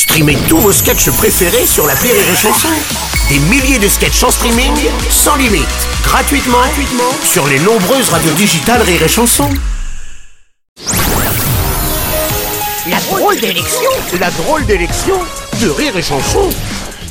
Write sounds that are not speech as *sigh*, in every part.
Streamez tous vos sketchs préférés sur la Rire et Chanson. Des milliers de sketchs en streaming, sans limite, gratuitement, gratuitement sur les nombreuses radios digitales Rire et Chanson. La drôle d'élection, la drôle d'élection de Rire et Chanson.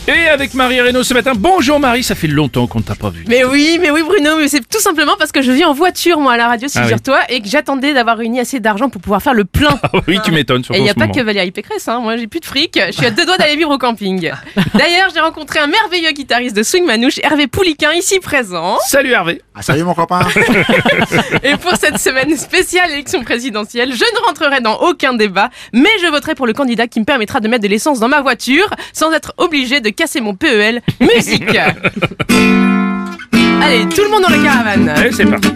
Et avec Marie Reynaud ce matin. Bonjour Marie, ça fait longtemps qu'on ne t'a pas vu. Mais oui, mais oui Bruno, mais c'est tout simplement parce que je vis en voiture moi à la radio, Ah oui. figure-toi, et que j'attendais d'avoir réuni assez d'argent pour pouvoir faire le plein. *laughs* Ah oui, tu m'étonnes, surtout Et il n'y a pas moment. que Valérie Pécresse, hein. moi j'ai plus de fric, je suis à deux doigts d'aller vivre au camping. D'ailleurs, j'ai rencontré un merveilleux guitariste de swing manouche, Hervé Pouliquin, ici présent. Salut Hervé. Ah, salut mon copain *laughs* Et pour cette semaine spéciale élection présidentielle, je ne rentrerai dans aucun débat, mais je voterai pour le candidat qui me permettra de mettre de l'essence dans ma voiture sans être obligé de casser mon PEL. Musique *laughs* Allez, tout le monde dans la caravane Allez, c'est parti.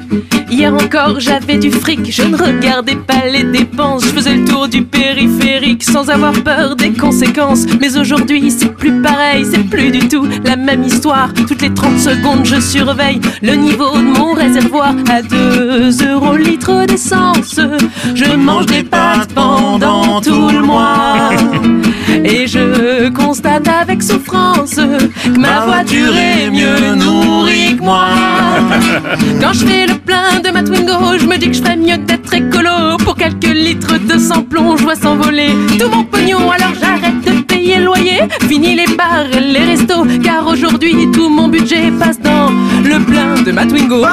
Hier encore j'avais du fric, je ne regardais pas les dépenses, je faisais le tour du périphérique sans avoir peur des conséquences. Mais aujourd'hui c'est plus pareil, c'est plus du tout la même histoire. Toutes les 30 secondes je surveille le niveau de mon réservoir à 2 euros le litre d'essence. Je mange des pâtes pendant tout le mois. Et je constate avec souffrance que ma voiture est mieux nourrie que moi. Quand je fais le plein de ma Twingo, je me dis que je ferais mieux d'être écolo. Pour quelques litres de sans-plomb, je vois s'envoler tout mon pognon. Alors j'arrête de payer le loyer, fini les bars et les restos. Car aujourd'hui, tout mon budget passe dans le plein de ma Twingo.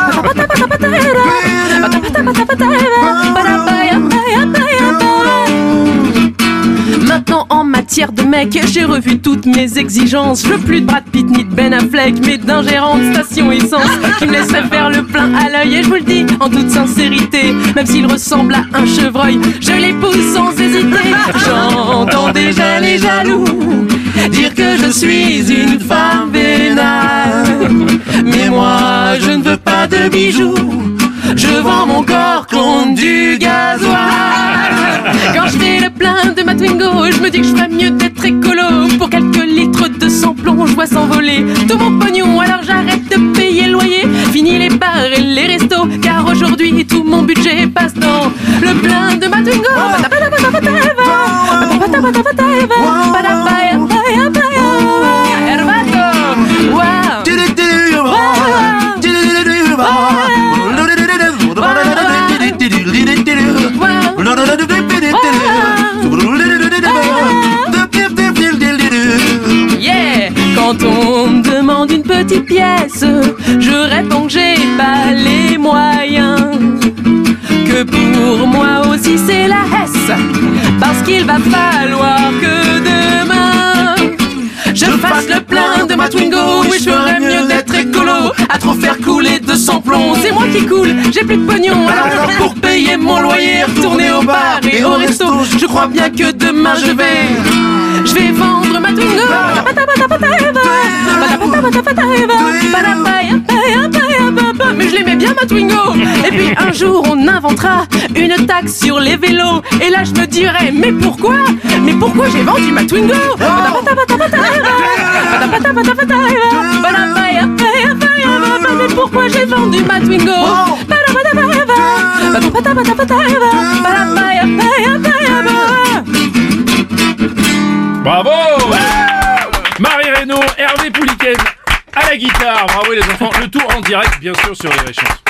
De mec, j'ai revu toutes mes exigences. Je veux plus de Brad Pitt ni de Ben Affleck, mais de station essence qui me laisserait faire le plein à l'œil. Et je vous le dis en toute sincérité, même s'il ressemble à un chevreuil, je l'épouse sans hésiter. J'entends déjà les jaloux dire que je suis une femme vénale. Mais moi, je ne veux pas de bijoux. Je vends mon corps contre du gasoil. Plein de ma Twingo, je me dis que je ferais mieux d'être écolo. Pour quelques litres de sans-plomb, je vois s'envoler tout mon pognon. Alors j'arrête de payer le loyer, fini les bars et les restos. Car aujourd'hui, tout mon budget passe dans le plein de ma Twingo. Herbato. Quand on me demande une petite pièce, je réponds que j'ai pas les moyens. Que pour moi aussi c'est la hesse, parce qu'il va falloir que demain je fasse le plein de ma Twingo. Oui, je ferais mieux d'être écolo, à trop faire couler de sans plomb. C'est moi qui coule, j'ai plus de pognon. Alors pour payer mon loyer, retourner au bar et au resto, je crois bien que demain je vais, je vais vendre ma Twingo. Un jour on inventera une taxe sur les vélos Et là je me dirais mais pourquoi? Mais pourquoi j'ai vendu ma Twingo? Mais pourquoi j'ai vendu ma Twingo? Bravo Marie Reynaud, Hervé Pouliken à la guitare. Bravo les enfants. Le tour en direct, bien sûr, sur les Chanson.